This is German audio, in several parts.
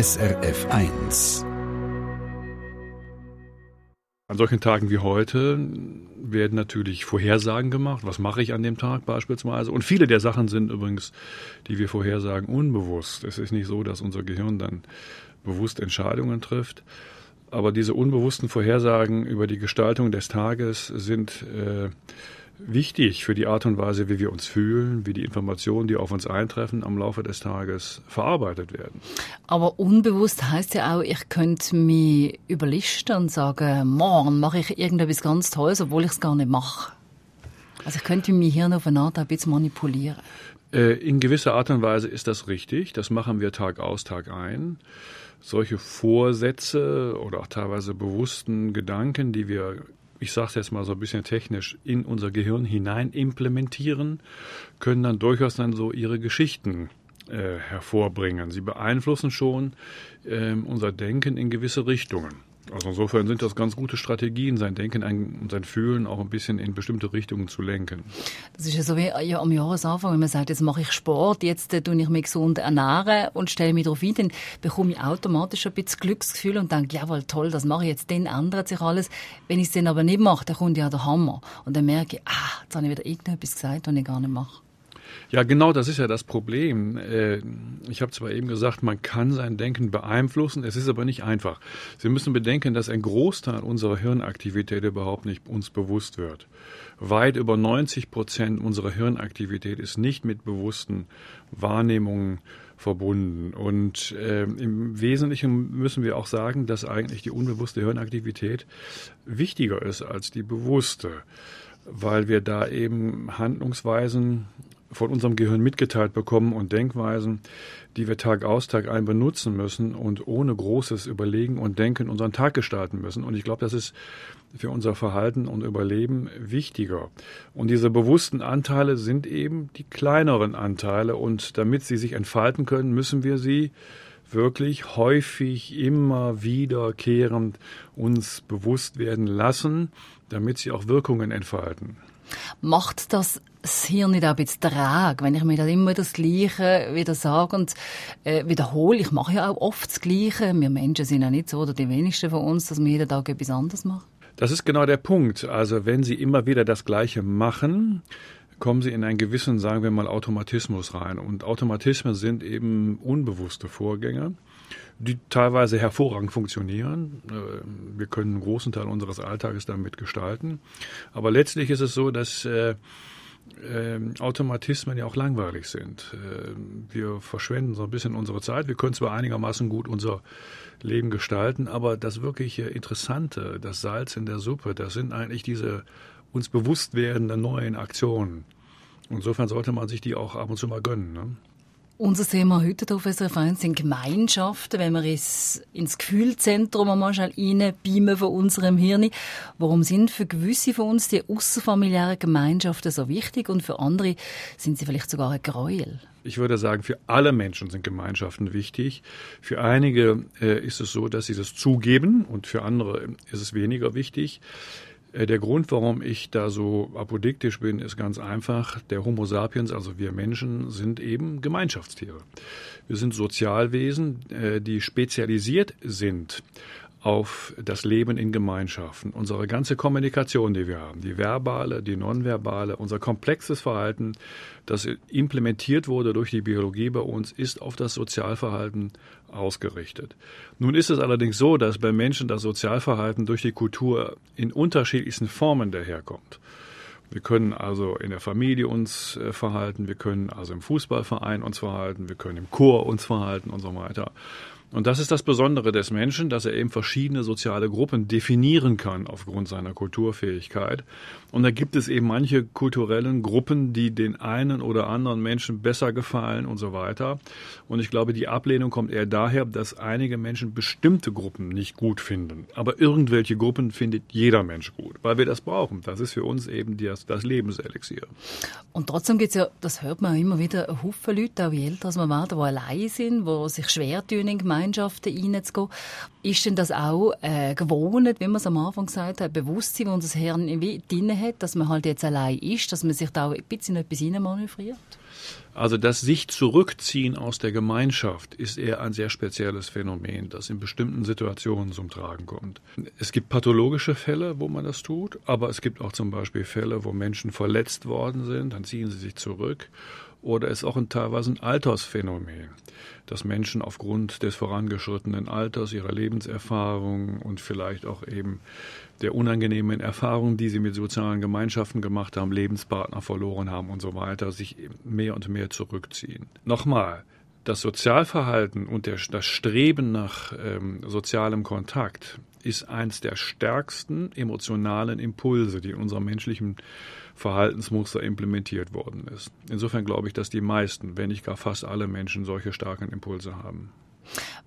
SRF 1. An solchen Tagen wie heute werden natürlich Vorhersagen gemacht. Was mache ich an dem Tag beispielsweise? Und viele der Sachen sind übrigens, die wir vorhersagen, unbewusst. Es ist nicht so, dass unser Gehirn dann bewusst Entscheidungen trifft. Aber diese unbewussten Vorhersagen über die Gestaltung des Tages sind äh, wichtig für die Art und Weise, wie wir uns fühlen, wie die Informationen, die auf uns eintreffen, am Laufe des Tages verarbeitet werden. Aber unbewusst heißt ja auch, ich könnte mich überlisten und sagen, morgen mache ich irgendetwas ganz Tolles, obwohl ich es gar nicht mache. Also ich könnte mein Hirn auf eine Art ein bisschen manipulieren. Äh, in gewisser Art und Weise ist das richtig. Das machen wir Tag aus, Tag ein. Solche Vorsätze oder auch teilweise bewussten Gedanken, die wir ich sage es jetzt mal so ein bisschen technisch, in unser Gehirn hinein implementieren, können dann durchaus dann so ihre Geschichten äh, hervorbringen. Sie beeinflussen schon äh, unser Denken in gewisse Richtungen. Also insofern sind das ganz gute Strategien, sein Denken und sein Fühlen auch ein bisschen in bestimmte Richtungen zu lenken. Das ist ja so wie ja, am Jahresanfang, wenn man sagt, jetzt mache ich Sport, jetzt äh, tue ich mich gesund ernähren und stelle mich darauf ein, dann bekomme ich automatisch ein bisschen Glücksgefühl und denke, jawohl, toll, das mache ich jetzt, dann ändert sich alles. Wenn ich es dann aber nicht mache, dann kommt ja der Hammer. Und dann merke ich, ah, jetzt habe ich wieder irgendetwas gesagt, was ich gar nicht mache. Ja, genau, das ist ja das Problem. Äh, ich habe zwar eben gesagt, man kann sein Denken beeinflussen, es ist aber nicht einfach. Sie müssen bedenken, dass ein Großteil unserer Hirnaktivität überhaupt nicht uns bewusst wird. Weit über 90 Prozent unserer Hirnaktivität ist nicht mit bewussten Wahrnehmungen verbunden. Und äh, im Wesentlichen müssen wir auch sagen, dass eigentlich die unbewusste Hirnaktivität wichtiger ist als die bewusste, weil wir da eben Handlungsweisen von unserem Gehirn mitgeteilt bekommen und Denkweisen, die wir Tag aus, Tag ein benutzen müssen und ohne großes Überlegen und Denken unseren Tag gestalten müssen. Und ich glaube, das ist für unser Verhalten und Überleben wichtiger. Und diese bewussten Anteile sind eben die kleineren Anteile. Und damit sie sich entfalten können, müssen wir sie wirklich häufig immer wiederkehrend uns bewusst werden lassen, damit sie auch Wirkungen entfalten. Macht das das Hirn nicht auch ein bisschen träge, wenn ich mir dann immer das Gleiche wieder sage und äh, wiederhole. Ich mache ja auch oft das Gleiche. Wir Menschen sind ja nicht so, oder die wenigsten von uns, dass wir jeden Tag etwas anderes machen. Das ist genau der Punkt. Also wenn Sie immer wieder das Gleiche machen, kommen Sie in einen gewissen, sagen wir mal, Automatismus rein. Und Automatismen sind eben unbewusste Vorgänge die teilweise hervorragend funktionieren. Äh, wir können einen großen Teil unseres Alltages damit gestalten. Aber letztlich ist es so, dass äh, äh, Automatismen ja auch langweilig sind. Äh, wir verschwenden so ein bisschen unsere Zeit. Wir können zwar einigermaßen gut unser Leben gestalten, aber das wirklich Interessante, das Salz in der Suppe, das sind eigentlich diese uns bewusst werdenden neuen Aktionen. Insofern sollte man sich die auch ab und zu mal gönnen. Ne? Unser Thema heute auf SRF 1 sind Gemeinschaften, wenn wir ins, ins Gefühlzentrum einmal schnell reinbeamen von unserem Hirn. Warum sind für gewisse von uns die außerfamiliären Gemeinschaften so wichtig und für andere sind sie vielleicht sogar ein Gräuel? Ich würde sagen, für alle Menschen sind Gemeinschaften wichtig. Für einige äh, ist es so, dass sie das zugeben und für andere ist es weniger wichtig. Äh, der Grund, warum ich da so apodiktisch bin, ist ganz einfach. Der Homo sapiens, also wir Menschen, sind eben Gemeinschaftstiere. Wir sind Sozialwesen, äh, die spezialisiert sind auf das Leben in Gemeinschaften. Unsere ganze Kommunikation, die wir haben, die verbale, die nonverbale, unser komplexes Verhalten, das implementiert wurde durch die Biologie bei uns, ist auf das Sozialverhalten ausgerichtet. Nun ist es allerdings so, dass bei Menschen das Sozialverhalten durch die Kultur in unterschiedlichsten Formen daherkommt. Wir können also in der Familie uns äh, verhalten, wir können also im Fußballverein uns verhalten, wir können im Chor uns verhalten und so weiter. Und das ist das Besondere des Menschen, dass er eben verschiedene soziale Gruppen definieren kann aufgrund seiner Kulturfähigkeit. Und da gibt es eben manche kulturellen Gruppen, die den einen oder anderen Menschen besser gefallen und so weiter. Und ich glaube, die Ablehnung kommt eher daher, dass einige Menschen bestimmte Gruppen nicht gut finden. Aber irgendwelche Gruppen findet jeder Mensch gut, weil wir das brauchen. Das ist für uns eben das, das Lebenselixier. Und trotzdem gibt es ja, das hört man immer wieder, Haufen Leute, auch je älter man wird, die allein sind, die sich schwer tun, Gemeinschaften reinzugehen. Ist denn das auch äh, gewohnt, wie man es am Anfang gesagt hat, Bewusstsein, das unser Hirn drin hat, dass man halt jetzt allein ist, dass man sich da auch ein bisschen etwas manövriert? Also das sich zurückziehen aus der Gemeinschaft ist eher ein sehr spezielles Phänomen, das in bestimmten Situationen zum Tragen kommt. Es gibt pathologische Fälle, wo man das tut, aber es gibt auch zum Beispiel Fälle, wo Menschen verletzt worden sind, dann ziehen sie sich zurück. Oder ist auch ein, teilweise ein Altersphänomen, dass Menschen aufgrund des vorangeschrittenen Alters, ihrer Lebenserfahrung und vielleicht auch eben der unangenehmen Erfahrungen, die sie mit sozialen Gemeinschaften gemacht haben, Lebenspartner verloren haben und so weiter, sich mehr und mehr zurückziehen. Nochmal, das Sozialverhalten und der, das Streben nach ähm, sozialem Kontakt ist eins der stärksten emotionalen Impulse, die in unserem menschlichen Verhaltensmuster implementiert worden ist. Insofern glaube ich, dass die meisten, wenn nicht gar fast alle Menschen solche starken Impulse haben.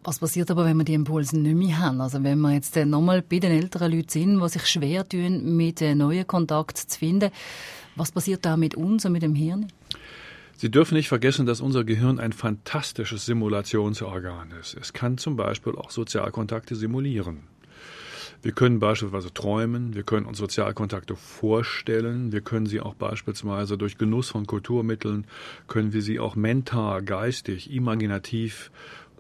Was passiert aber, wenn wir die Impulse nicht mehr haben? Also wenn wir jetzt nochmal bei den älteren Leuten sind, die sich schwer tun, mit neuen Kontakt zu finden, was passiert da mit uns und mit dem Hirn? Sie dürfen nicht vergessen, dass unser Gehirn ein fantastisches Simulationsorgan ist. Es kann zum Beispiel auch Sozialkontakte simulieren. Wir können beispielsweise träumen, wir können uns Sozialkontakte vorstellen, wir können sie auch beispielsweise durch Genuss von Kulturmitteln, können wir sie auch mental, geistig, imaginativ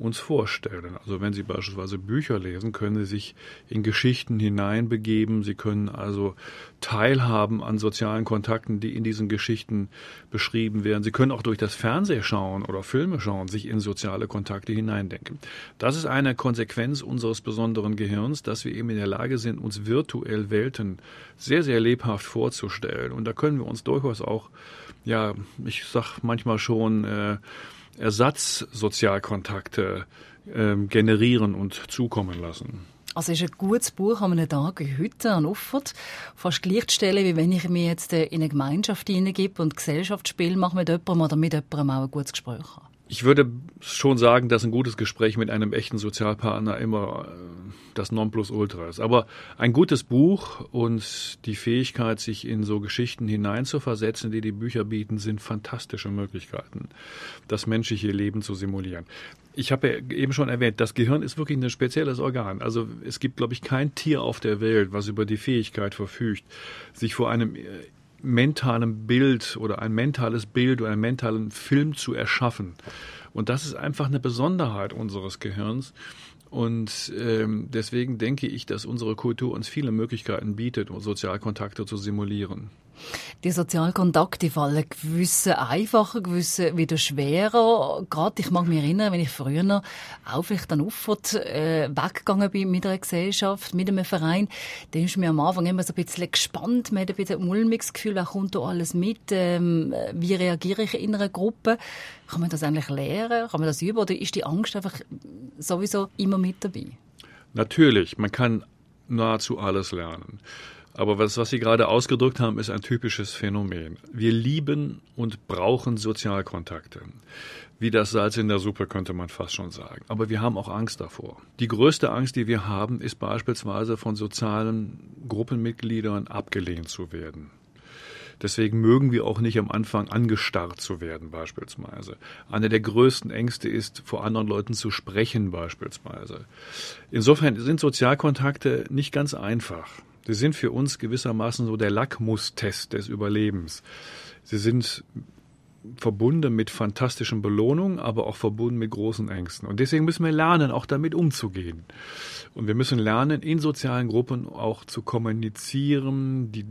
uns vorstellen. Also wenn Sie beispielsweise Bücher lesen, können Sie sich in Geschichten hineinbegeben. Sie können also teilhaben an sozialen Kontakten, die in diesen Geschichten beschrieben werden. Sie können auch durch das Fernsehen schauen oder Filme schauen, sich in soziale Kontakte hineindenken. Das ist eine Konsequenz unseres besonderen Gehirns, dass wir eben in der Lage sind, uns virtuell Welten sehr, sehr lebhaft vorzustellen. Und da können wir uns durchaus auch, ja, ich sag manchmal schon, äh, Ersatzsozialkontakte äh, generieren und zukommen lassen. Also ist ein gutes Buch an einem Tag wie heute an Uffert fast gleichzustellen, wie wenn ich mich jetzt in eine Gemeinschaft hineingebe und Gesellschaftsspiel mache mit jemandem oder mit jemandem auch ein gutes Gespräch habe. Ich würde schon sagen, dass ein gutes Gespräch mit einem echten Sozialpartner immer äh, das Nonplusultra ist. Aber ein gutes Buch und die Fähigkeit, sich in so Geschichten hineinzuversetzen, die die Bücher bieten, sind fantastische Möglichkeiten, das menschliche Leben zu simulieren. Ich habe eben schon erwähnt, das Gehirn ist wirklich ein spezielles Organ. Also es gibt, glaube ich, kein Tier auf der Welt, was über die Fähigkeit verfügt, sich vor einem mentalen Bild oder ein mentales Bild oder einen mentalen Film zu erschaffen. Und das ist einfach eine Besonderheit unseres Gehirns. Und ähm, deswegen denke ich, dass unsere Kultur uns viele Möglichkeiten bietet, Sozialkontakte zu simulieren. Die Sozialkontakte fallen gewisse einfacher, gewisse wieder schwerer. Gerade ich mag mich erinnern, wenn ich früher auch vielleicht dann Uffert äh, weggegangen bin mit einer Gesellschaft, mit einem Verein, dann ist mir am Anfang immer so ein bisschen gespannt, man hat ein bisschen ein mulmiges Gefühl, was kommt da alles mit, ähm, wie reagiere ich in einer Gruppe. Kann man das eigentlich lernen? Kann man das üben? Oder ist die Angst einfach sowieso immer mit dabei? Natürlich, man kann nahezu alles lernen. Aber was, was Sie gerade ausgedrückt haben, ist ein typisches Phänomen. Wir lieben und brauchen Sozialkontakte. Wie das Salz in der Suppe könnte man fast schon sagen. Aber wir haben auch Angst davor. Die größte Angst, die wir haben, ist beispielsweise von sozialen Gruppenmitgliedern abgelehnt zu werden. Deswegen mögen wir auch nicht am Anfang angestarrt zu werden beispielsweise. Eine der größten Ängste ist, vor anderen Leuten zu sprechen beispielsweise. Insofern sind Sozialkontakte nicht ganz einfach. Sie sind für uns gewissermaßen so der Lackmustest des Überlebens. Sie sind verbunden mit fantastischen Belohnungen, aber auch verbunden mit großen Ängsten. Und deswegen müssen wir lernen, auch damit umzugehen. Und wir müssen lernen, in sozialen Gruppen auch zu kommunizieren, die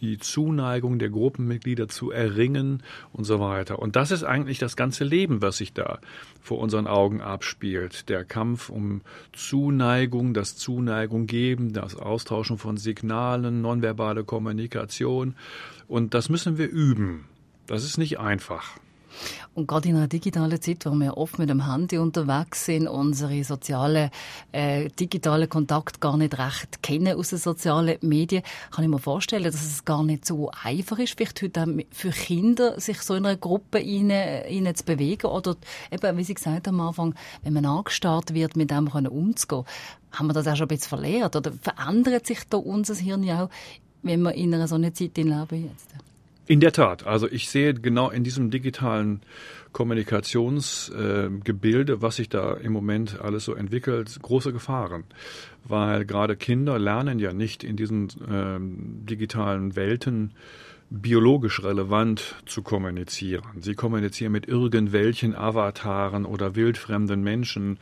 die Zuneigung der Gruppenmitglieder zu erringen und so weiter. Und das ist eigentlich das ganze Leben, was sich da vor unseren Augen abspielt. Der Kampf um Zuneigung, das Zuneigung geben, das Austauschen von Signalen, nonverbale Kommunikation. Und das müssen wir üben. Das ist nicht einfach. Und gerade in einer digitalen Zeit, wo wir oft mit dem Handy unterwegs sind, unsere sozialen, äh, digitalen Kontakt gar nicht recht kennen aus den sozialen Medien, kann ich mir vorstellen, dass es gar nicht so einfach ist, vielleicht heute auch für Kinder, sich so in einer Gruppe rein, rein zu bewegen oder eben, wie Sie gesagt haben am Anfang, wenn man angestarrt wird, mit dem umzugehen. Haben wir das auch schon ein bisschen verlehrt oder verändert sich da unser Hirn ja auch, wenn wir in einer so einer Zeit leben jetzt? In der Tat. Also ich sehe genau in diesem digitalen Kommunikationsgebilde, äh, was sich da im Moment alles so entwickelt, große Gefahren. Weil gerade Kinder lernen ja nicht in diesen äh, digitalen Welten biologisch relevant zu kommunizieren. Sie kommunizieren mit irgendwelchen Avataren oder wildfremden Menschen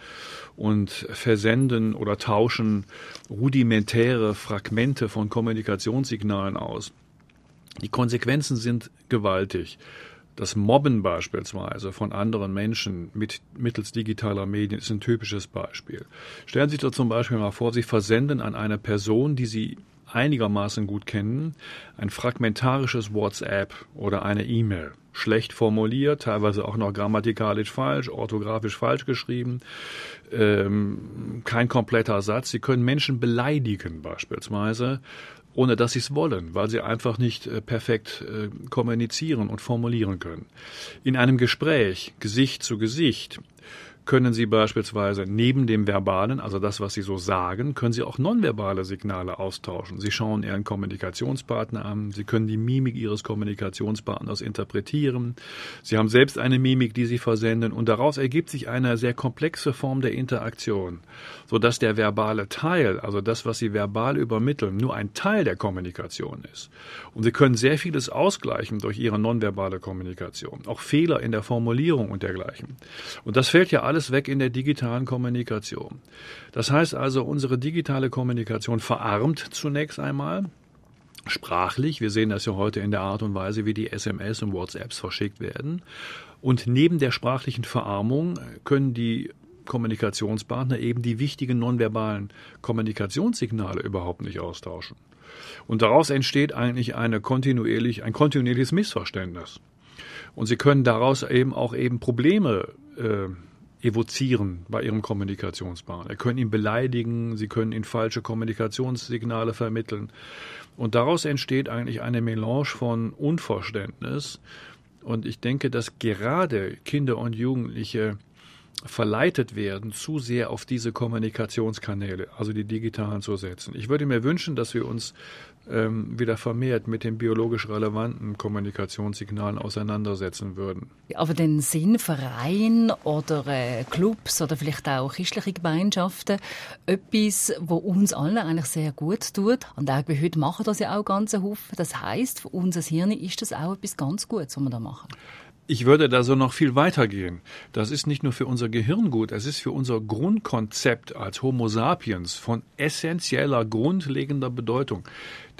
und versenden oder tauschen rudimentäre Fragmente von Kommunikationssignalen aus. Die Konsequenzen sind gewaltig. Das Mobben beispielsweise von anderen Menschen mit, mittels digitaler Medien ist ein typisches Beispiel. Stellen Sie sich doch zum Beispiel mal vor, Sie versenden an eine Person, die Sie einigermaßen gut kennen, ein fragmentarisches WhatsApp oder eine E-Mail. Schlecht formuliert, teilweise auch noch grammatikalisch falsch, orthografisch falsch geschrieben, ähm, kein kompletter Satz. Sie können Menschen beleidigen beispielsweise ohne dass sie es wollen, weil sie einfach nicht äh, perfekt äh, kommunizieren und formulieren können. In einem Gespräch, Gesicht zu Gesicht, können Sie beispielsweise neben dem Verbalen, also das, was Sie so sagen, können Sie auch nonverbale Signale austauschen. Sie schauen Ihren Kommunikationspartner an, Sie können die Mimik Ihres Kommunikationspartners interpretieren. Sie haben selbst eine Mimik, die Sie versenden und daraus ergibt sich eine sehr komplexe Form der Interaktion, sodass der verbale Teil, also das, was Sie verbal übermitteln, nur ein Teil der Kommunikation ist. Und Sie können sehr vieles ausgleichen durch Ihre nonverbale Kommunikation, auch Fehler in der Formulierung und dergleichen. Und das fällt ja alles weg in der digitalen Kommunikation. Das heißt also, unsere digitale Kommunikation verarmt zunächst einmal sprachlich. Wir sehen das ja heute in der Art und Weise, wie die SMS und WhatsApps verschickt werden. Und neben der sprachlichen Verarmung können die Kommunikationspartner eben die wichtigen nonverbalen Kommunikationssignale überhaupt nicht austauschen. Und daraus entsteht eigentlich eine kontinuierlich, ein kontinuierliches Missverständnis. Und sie können daraus eben auch eben Probleme äh, evozieren bei ihrem Kommunikationspartner. Sie können ihn beleidigen, sie können ihm falsche Kommunikationssignale vermitteln. Und daraus entsteht eigentlich eine Melange von Unverständnis. Und ich denke, dass gerade Kinder und Jugendliche verleitet werden, zu sehr auf diese Kommunikationskanäle, also die digitalen zu setzen. Ich würde mir wünschen, dass wir uns wieder vermehrt mit den biologisch relevanten Kommunikationssignalen auseinandersetzen würden. Aber den Sinn Verein oder äh, Clubs oder vielleicht auch christliche Gemeinschaften, etwas, wo uns allen eigentlich sehr gut tut, und auch bei heute machen das ja auch ganz Haufen. Das heißt, für unser Hirn ist das auch etwas ganz Gutes, was wir da machen. Ich würde da so noch viel weiter gehen. Das ist nicht nur für unser Gehirn gut, es ist für unser Grundkonzept als Homo sapiens von essentieller, grundlegender Bedeutung.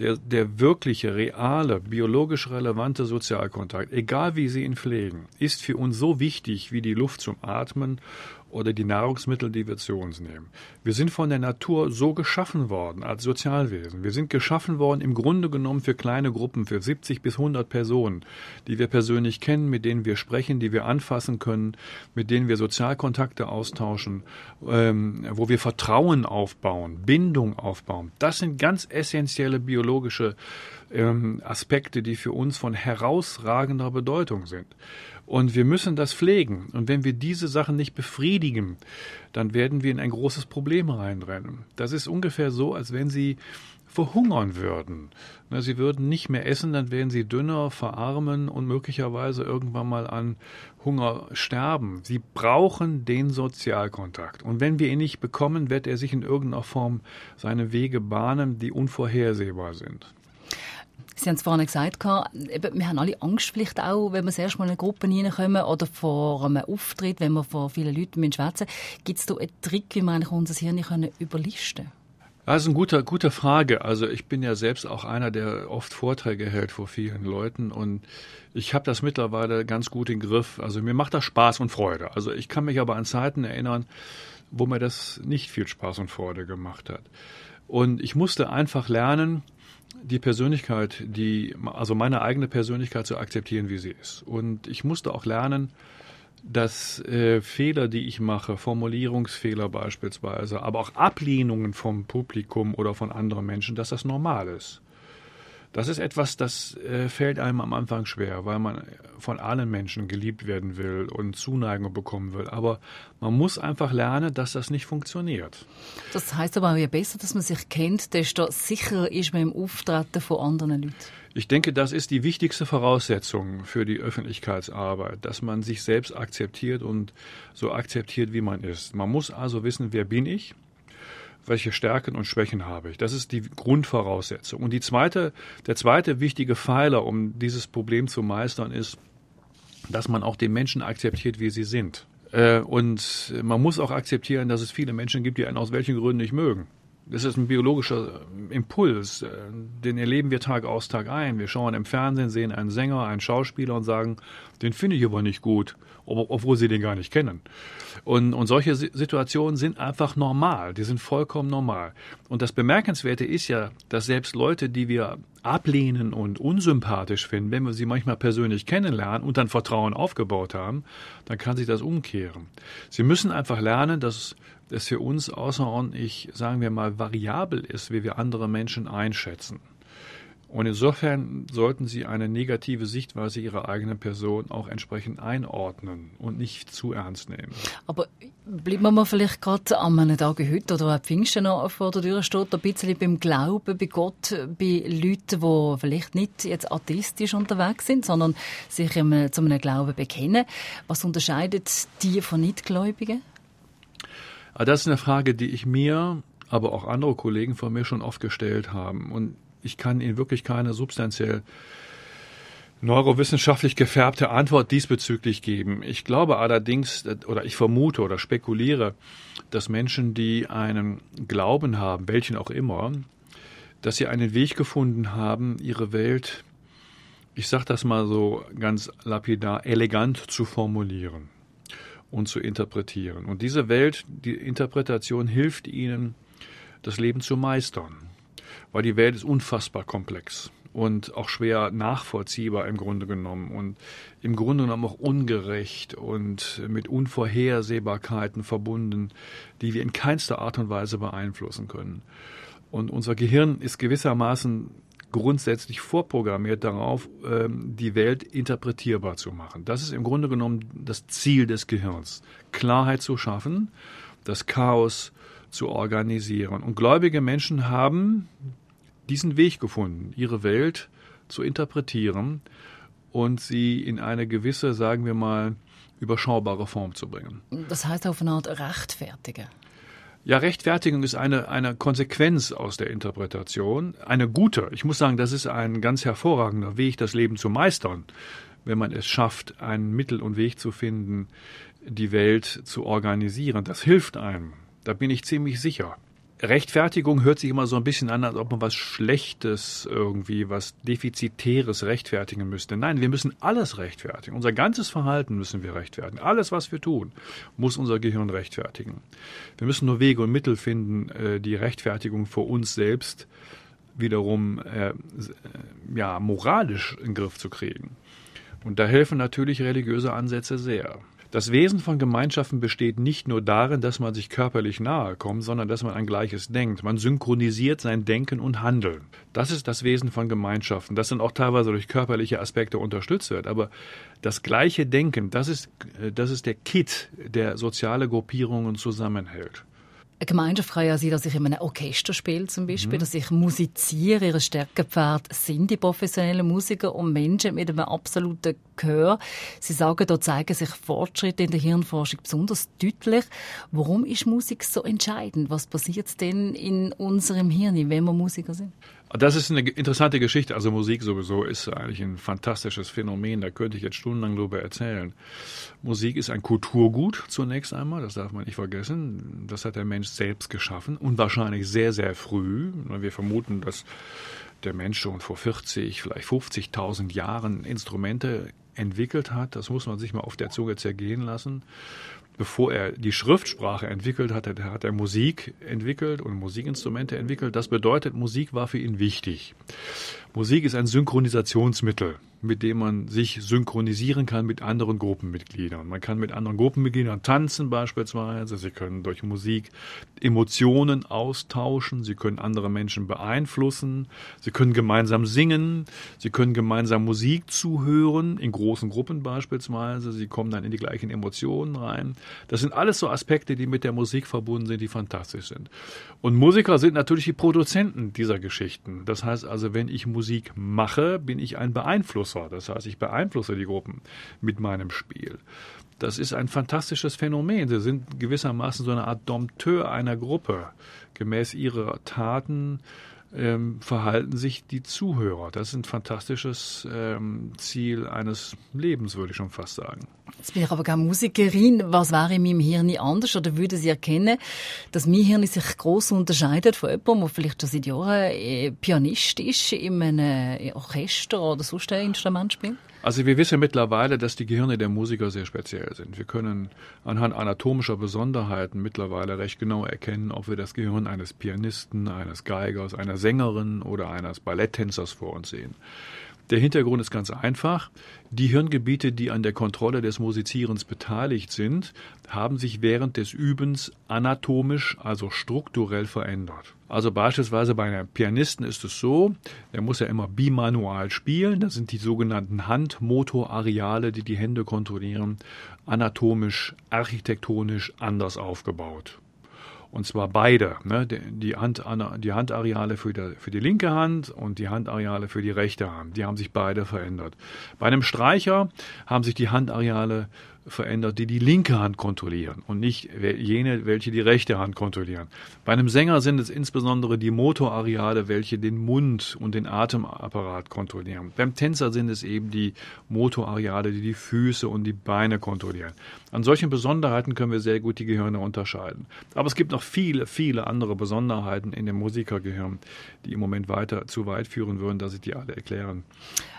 Der, der wirkliche, reale, biologisch relevante Sozialkontakt, egal wie Sie ihn pflegen, ist für uns so wichtig wie die Luft zum Atmen oder die Nahrungsmittel, die wir zu uns nehmen. Wir sind von der Natur so geschaffen worden als Sozialwesen. Wir sind geschaffen worden im Grunde genommen für kleine Gruppen, für 70 bis 100 Personen, die wir persönlich kennen, mit denen wir sprechen, die wir anfassen können, mit denen wir Sozialkontakte austauschen, ähm, wo wir Vertrauen aufbauen, Bindung aufbauen. Das sind ganz essentielle biologische ähm, Aspekte, die für uns von herausragender Bedeutung sind. Und wir müssen das pflegen. Und wenn wir diese Sachen nicht befriedigen, dann werden wir in ein großes Problem reinrennen. Das ist ungefähr so, als wenn Sie verhungern würden. Sie würden nicht mehr essen, dann wären sie dünner, verarmen und möglicherweise irgendwann mal an Hunger sterben. Sie brauchen den Sozialkontakt. Und wenn wir ihn nicht bekommen, wird er sich in irgendeiner Form seine Wege bahnen, die unvorhersehbar sind. Sie haben es vorhin gesagt, wir haben alle Angst vielleicht auch, wenn wir das erste Mal in eine Gruppe reinkommen oder vor einem Auftritt, wenn wir vor vielen Leuten schwätzen Gibt es da einen Trick, wie wir unser Hirn können überlisten können? Das ist eine gute, gute Frage. Also ich bin ja selbst auch einer, der oft Vorträge hält vor vielen Leuten und ich habe das mittlerweile ganz gut im Griff. Also mir macht das Spaß und Freude. Also ich kann mich aber an Zeiten erinnern, wo mir das nicht viel Spaß und Freude gemacht hat. Und ich musste einfach lernen, die Persönlichkeit, die, also meine eigene Persönlichkeit zu akzeptieren, wie sie ist. Und ich musste auch lernen, dass äh, Fehler, die ich mache, Formulierungsfehler beispielsweise, aber auch Ablehnungen vom Publikum oder von anderen Menschen, dass das normal ist. Das ist etwas, das äh, fällt einem am Anfang schwer, weil man von allen Menschen geliebt werden will und Zuneigung bekommen will. Aber man muss einfach lernen, dass das nicht funktioniert. Das heißt aber, je besser, dass man sich kennt, desto sicherer ist man im Auftreten von anderen Leuten. Ich denke, das ist die wichtigste Voraussetzung für die Öffentlichkeitsarbeit, dass man sich selbst akzeptiert und so akzeptiert, wie man ist. Man muss also wissen, wer bin ich? Welche Stärken und Schwächen habe ich. Das ist die Grundvoraussetzung. Und die zweite, der zweite wichtige Pfeiler, um dieses Problem zu meistern, ist, dass man auch die Menschen akzeptiert, wie sie sind. Äh, und man muss auch akzeptieren, dass es viele Menschen gibt, die einen aus welchen Gründen nicht mögen. Das ist ein biologischer Impuls, äh, den erleben wir Tag aus, Tag ein. Wir schauen im Fernsehen, sehen einen Sänger, einen Schauspieler und sagen, den finde ich aber nicht gut, obwohl sie den gar nicht kennen. Und, und solche Situationen sind einfach normal, die sind vollkommen normal. Und das Bemerkenswerte ist ja, dass selbst Leute, die wir ablehnen und unsympathisch finden, wenn wir sie manchmal persönlich kennenlernen und dann Vertrauen aufgebaut haben, dann kann sich das umkehren. Sie müssen einfach lernen, dass es für uns außerordentlich, sagen wir mal, variabel ist, wie wir andere Menschen einschätzen. Und insofern sollten Sie eine negative Sichtweise Ihrer eigenen Person auch entsprechend einordnen und nicht zu ernst nehmen. Aber bleiben wir mal vielleicht gerade an einem Tag heute oder an Pfingsten noch vor der Tür steht, ein bisschen beim Glauben bei Gott, bei Leuten, die vielleicht nicht jetzt atheistisch unterwegs sind, sondern sich zu einem Glauben bekennen. Was unterscheidet die von Nichtgläubigen? Ah, das ist eine Frage, die ich mir, aber auch andere Kollegen von mir schon oft gestellt haben. Und ich kann Ihnen wirklich keine substanziell neurowissenschaftlich gefärbte Antwort diesbezüglich geben. Ich glaube allerdings, oder ich vermute oder spekuliere, dass Menschen, die einen Glauben haben, welchen auch immer, dass sie einen Weg gefunden haben, ihre Welt, ich sage das mal so ganz lapidar, elegant zu formulieren und zu interpretieren. Und diese Welt, die Interpretation hilft ihnen, das Leben zu meistern, weil die Welt ist unfassbar komplex und auch schwer nachvollziehbar im Grunde genommen und im Grunde genommen auch ungerecht und mit Unvorhersehbarkeiten verbunden, die wir in keinster Art und Weise beeinflussen können. Und unser Gehirn ist gewissermaßen grundsätzlich vorprogrammiert darauf, ähm, die Welt interpretierbar zu machen. Das ist im Grunde genommen das Ziel des Gehirns. Klarheit zu schaffen, das Chaos zu organisieren. Und gläubige Menschen haben diesen Weg gefunden, ihre Welt zu interpretieren und sie in eine gewisse, sagen wir mal, überschaubare Form zu bringen. Das heißt auf eine Art rechtfertigen. Ja, Rechtfertigung ist eine, eine Konsequenz aus der Interpretation, eine gute. Ich muss sagen, das ist ein ganz hervorragender Weg, das Leben zu meistern, wenn man es schafft, einen Mittel und Weg zu finden, die Welt zu organisieren. Das hilft einem. Da bin ich ziemlich sicher. Rechtfertigung hört sich immer so ein bisschen an, als ob man was Schlechtes irgendwie, was Defizitäres rechtfertigen müsste. Nein, wir müssen alles rechtfertigen. Unser ganzes Verhalten müssen wir rechtfertigen. Alles, was wir tun, muss unser Gehirn rechtfertigen. Wir müssen nur Wege und Mittel finden, äh, die Rechtfertigung vor uns selbst wiederum äh, ja, moralisch in den Griff zu kriegen. Und da helfen natürlich religiöse Ansätze sehr. Das Wesen von Gemeinschaften besteht nicht nur darin, dass man sich körperlich nahe kommt, sondern dass man ein Gleiches denkt. Man synchronisiert sein Denken und Handeln. Das ist das Wesen von Gemeinschaften, das dann auch teilweise durch körperliche Aspekte unterstützt wird. Aber das gleiche Denken, das ist, äh, das ist der Kit, der soziale Gruppierungen zusammenhält. Eine Gemeinschaft kann ja sein, dass ich in einem Orchester spiele zum Beispiel, mhm. dass ich musiziere. Ihre Stärkenpferd sind die professionellen Musiker und Menschen mit einem absoluten Gehör. Sie sagen, da zeigen sich Fortschritte in der Hirnforschung besonders deutlich. Warum ist Musik so entscheidend? Was passiert denn in unserem Hirn, wenn wir Musiker sind? Das ist eine interessante Geschichte. Also Musik sowieso ist eigentlich ein fantastisches Phänomen. Da könnte ich jetzt stundenlang darüber erzählen. Musik ist ein Kulturgut zunächst einmal. Das darf man nicht vergessen. Das hat der Mensch selbst geschaffen und wahrscheinlich sehr, sehr früh. Wir vermuten, dass der Mensch schon vor 40, vielleicht 50.000 Jahren Instrumente entwickelt hat. Das muss man sich mal auf der Zunge zergehen lassen bevor er die Schriftsprache entwickelt hat, hat er Musik entwickelt und Musikinstrumente entwickelt. Das bedeutet, Musik war für ihn wichtig. Musik ist ein Synchronisationsmittel mit dem man sich synchronisieren kann mit anderen Gruppenmitgliedern. Man kann mit anderen Gruppenmitgliedern tanzen beispielsweise. Sie können durch Musik Emotionen austauschen. Sie können andere Menschen beeinflussen. Sie können gemeinsam singen. Sie können gemeinsam Musik zuhören, in großen Gruppen beispielsweise. Sie kommen dann in die gleichen Emotionen rein. Das sind alles so Aspekte, die mit der Musik verbunden sind, die fantastisch sind. Und Musiker sind natürlich die Produzenten dieser Geschichten. Das heißt also, wenn ich Musik Musik mache, bin ich ein Beeinflusser. Das heißt, ich beeinflusse die Gruppen mit meinem Spiel. Das ist ein fantastisches Phänomen. Sie sind gewissermaßen so eine Art Dompteur einer Gruppe. Gemäß ihrer Taten ähm, verhalten sich die Zuhörer. Das ist ein fantastisches ähm, Ziel eines Lebens, würde ich schon fast sagen. Jetzt bin ich aber keine Musikerin. Was wäre in meinem Hirn anders? Oder würde Sie erkennen, dass mein Hirn sich groß unterscheidet von jemandem, der vielleicht schon seit Jahren äh, Pianist ist in einem Orchester oder sonst ein Instrument spielt? Also wir wissen mittlerweile, dass die Gehirne der Musiker sehr speziell sind. Wir können anhand anatomischer Besonderheiten mittlerweile recht genau erkennen, ob wir das Gehirn eines Pianisten, eines Geigers, einer Sängerin oder eines Balletttänzers vor uns sehen. Der Hintergrund ist ganz einfach. Die Hirngebiete, die an der Kontrolle des Musizierens beteiligt sind, haben sich während des Übens anatomisch, also strukturell verändert. Also beispielsweise bei einem Pianisten ist es so, der muss ja immer bimanual spielen. Das sind die sogenannten Handmotorareale, die die Hände kontrollieren, anatomisch, architektonisch anders aufgebaut. Und zwar beide, ne? die, Hand, die Handareale für die, für die linke Hand und die Handareale für die rechte Hand. Die haben sich beide verändert. Bei einem Streicher haben sich die Handareale verändert, die die linke Hand kontrollieren und nicht jene, welche die rechte Hand kontrollieren. Bei einem Sänger sind es insbesondere die Motorareale, welche den Mund und den Atemapparat kontrollieren. Beim Tänzer sind es eben die Motorareale, die die Füße und die Beine kontrollieren. An solchen Besonderheiten können wir sehr gut die Gehirne unterscheiden. Aber es gibt noch viele, viele andere Besonderheiten in dem Musikergehirn, die im Moment weiter zu weit führen würden, dass ich die alle erklären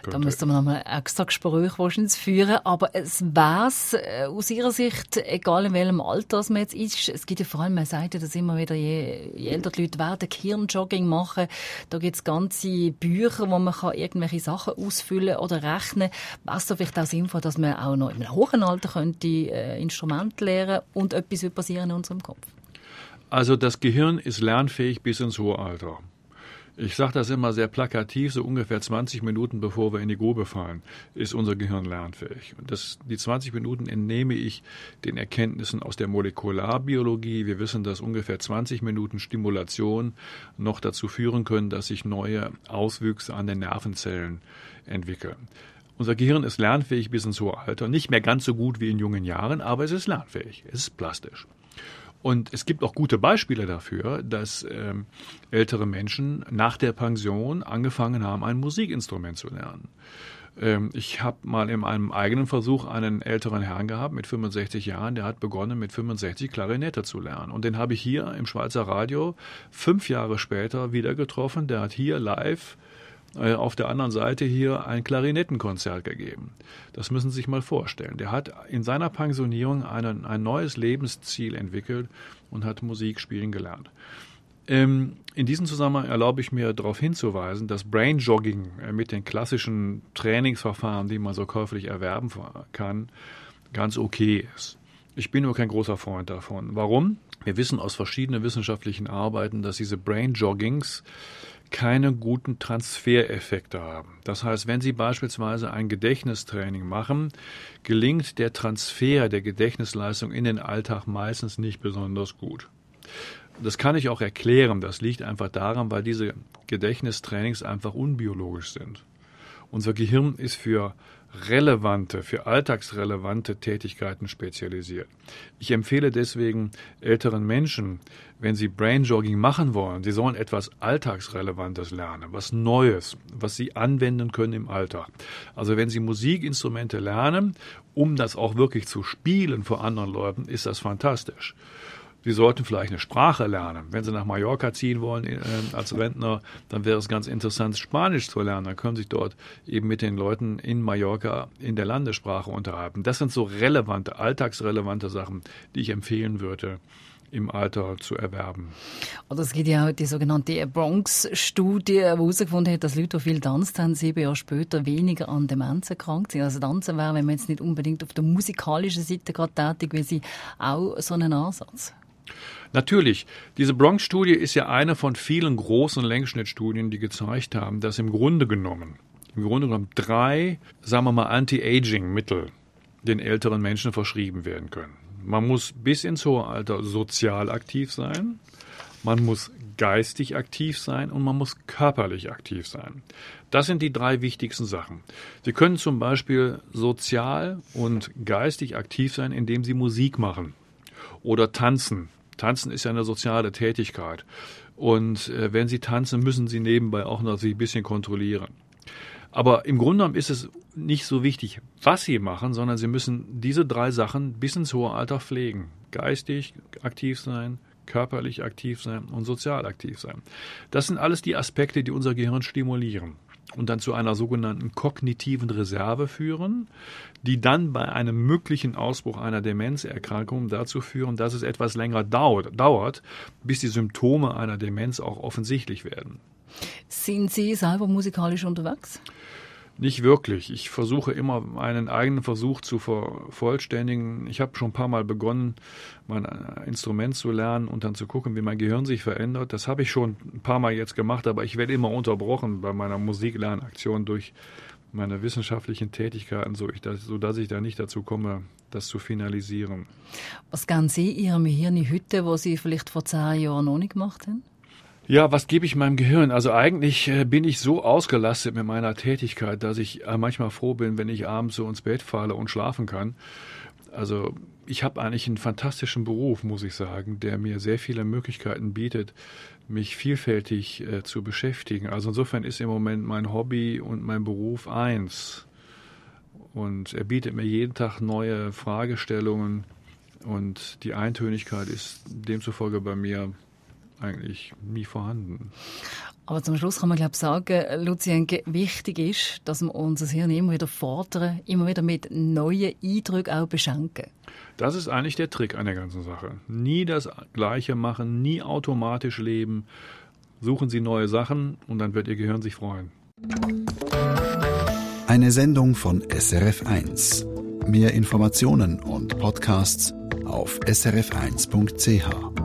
könnte. Da müsste man nochmal extra Gespräch wahrscheinlich führen, aber es wäre äh, aus Ihrer Sicht, egal in welchem Alter man jetzt ist, es gibt ja vor allem, man sagt ja, dass immer wieder, je, je älter die Leute werden, Hirnjogging machen, da gibt es ganze Bücher, wo man kann irgendwelche Sachen ausfüllen oder rechnen. Was so vielleicht auch sinnvoll, dass man auch noch einem hohen Alter könnte äh, Instrumente lernen und etwas passieren in unserem Kopf? Also das Gehirn ist lernfähig bis ins hohe Alter. Ich sage das immer sehr plakativ, so ungefähr 20 Minuten bevor wir in die Grube fallen, ist unser Gehirn lernfähig. Und das, die 20 Minuten entnehme ich den Erkenntnissen aus der Molekularbiologie. Wir wissen, dass ungefähr 20 Minuten Stimulation noch dazu führen können, dass sich neue Auswüchse an den Nervenzellen entwickeln. Unser Gehirn ist lernfähig bis ins hohe Alter. Nicht mehr ganz so gut wie in jungen Jahren, aber es ist lernfähig. Es ist plastisch. Und es gibt auch gute Beispiele dafür, dass ähm, ältere Menschen nach der Pension angefangen haben, ein Musikinstrument zu lernen. Ähm, ich habe mal in einem eigenen Versuch einen älteren Herrn gehabt mit 65 Jahren, der hat begonnen mit 65 Klarinette zu lernen. Und den habe ich hier im Schweizer Radio fünf Jahre später wieder getroffen. Der hat hier live äh, auf der anderen Seite hier ein Klarinettenkonzert gegeben. Das müssen Sie sich mal vorstellen. Der hat in seiner Pensionierung einen, ein neues Lebensziel entwickelt und hat Musik spielen gelernt. Ähm, in diesem Zusammenhang erlaube ich mir darauf hinzuweisen, dass Brain Jogging äh, mit den klassischen Trainingsverfahren, die man so käuflich erwerben kann, ganz okay ist. Ich bin nur kein großer Freund davon. Warum? Wir wissen aus verschiedenen wissenschaftlichen Arbeiten, dass diese Brain Joggings keine guten Transfereffekte haben. Das heißt, wenn Sie beispielsweise ein Gedächtnistraining machen, gelingt der Transfer der Gedächtnisleistung in den Alltag meistens nicht besonders gut. Das kann ich auch erklären. Das liegt einfach daran, weil diese Gedächtnistrainings einfach unbiologisch sind. Unser Gehirn ist für relevante, für alltagsrelevante Tätigkeiten spezialisiert. Ich empfehle deswegen älteren Menschen, wenn sie Brainjogging machen wollen, sie sollen etwas Alltagsrelevantes lernen, was Neues, was sie anwenden können im Alltag. Also wenn sie Musikinstrumente lernen, um das auch wirklich zu spielen vor anderen Leuten, ist das fantastisch. Sie sollten vielleicht eine Sprache lernen. Wenn Sie nach Mallorca ziehen wollen äh, als Rentner, dann wäre es ganz interessant, Spanisch zu lernen. Dann können Sie sich dort eben mit den Leuten in Mallorca in der Landessprache unterhalten. Das sind so relevante, alltagsrelevante Sachen, die ich empfehlen würde im Alter zu erwerben. Oder es gibt ja auch die sogenannte Bronx-Studie, die herausgefunden hat, dass Leute, die viel tanzt haben, sieben Jahre später weniger an Demenz erkrankt sind. Also tanzen wäre, wenn man jetzt nicht unbedingt auf der musikalischen Seite gerade tätig wäre, auch so einen Ansatz. Natürlich, diese Bronx-Studie ist ja eine von vielen großen Längsschnittstudien, die gezeigt haben, dass im Grunde genommen, im Grunde genommen drei, sagen wir mal, Anti-Aging-Mittel den älteren Menschen verschrieben werden können. Man muss bis ins hohe Alter sozial aktiv sein. man muss geistig aktiv sein und man muss körperlich aktiv sein. Das sind die drei wichtigsten Sachen. Sie können zum Beispiel sozial und geistig aktiv sein, indem Sie Musik machen oder tanzen. Tanzen ist ja eine soziale Tätigkeit. Und äh, wenn Sie tanzen, müssen Sie nebenbei auch noch sich ein bisschen kontrollieren. Aber im Grunde genommen ist es nicht so wichtig, was Sie machen, sondern Sie müssen diese drei Sachen bis ins hohe Alter pflegen. Geistig aktiv sein, körperlich aktiv sein und sozial aktiv sein. Das sind alles die Aspekte, die unser Gehirn stimulieren und dann zu einer sogenannten kognitiven Reserve führen, die dann bei einem möglichen Ausbruch einer Demenzerkrankung dazu führen, dass es etwas länger dauert, dauert bis die Symptome einer Demenz auch offensichtlich werden. Sind Sie selber musikalisch unterwegs? Nicht wirklich. Ich versuche immer meinen eigenen Versuch zu vervollständigen. Ich habe schon ein paar Mal begonnen, mein Instrument zu lernen und dann zu gucken, wie mein Gehirn sich verändert. Das habe ich schon ein paar Mal jetzt gemacht, aber ich werde immer unterbrochen bei meiner Musiklernaktion durch meine wissenschaftlichen Tätigkeiten, so dass ich da nicht dazu komme, das zu finalisieren. Was gehen Sie Ihrem Hirn heute, wo Sie vielleicht vor zehn Jahren noch nicht gemacht haben? Ja, was gebe ich meinem Gehirn? Also eigentlich äh, bin ich so ausgelastet mit meiner Tätigkeit, dass ich äh, manchmal froh bin, wenn ich abends so ins Bett falle und schlafen kann. Also ich habe eigentlich einen fantastischen Beruf, muss ich sagen, der mir sehr viele Möglichkeiten bietet, mich vielfältig äh, zu beschäftigen. Also insofern ist im Moment mein Hobby und mein Beruf eins. Und er bietet mir jeden Tag neue Fragestellungen und die Eintönigkeit ist demzufolge bei mir eigentlich nie vorhanden. Aber zum Schluss kann man glaube sagen, Lucien, wichtig ist, dass wir unser Hirn immer wieder fordern, immer wieder mit neuen Eindrücken auch beschenken. Das ist eigentlich der Trick an der ganzen Sache. Nie das Gleiche machen, nie automatisch leben. Suchen Sie neue Sachen und dann wird Ihr Gehirn sich freuen. Eine Sendung von SRF1. Mehr Informationen und Podcasts auf srf1.ch.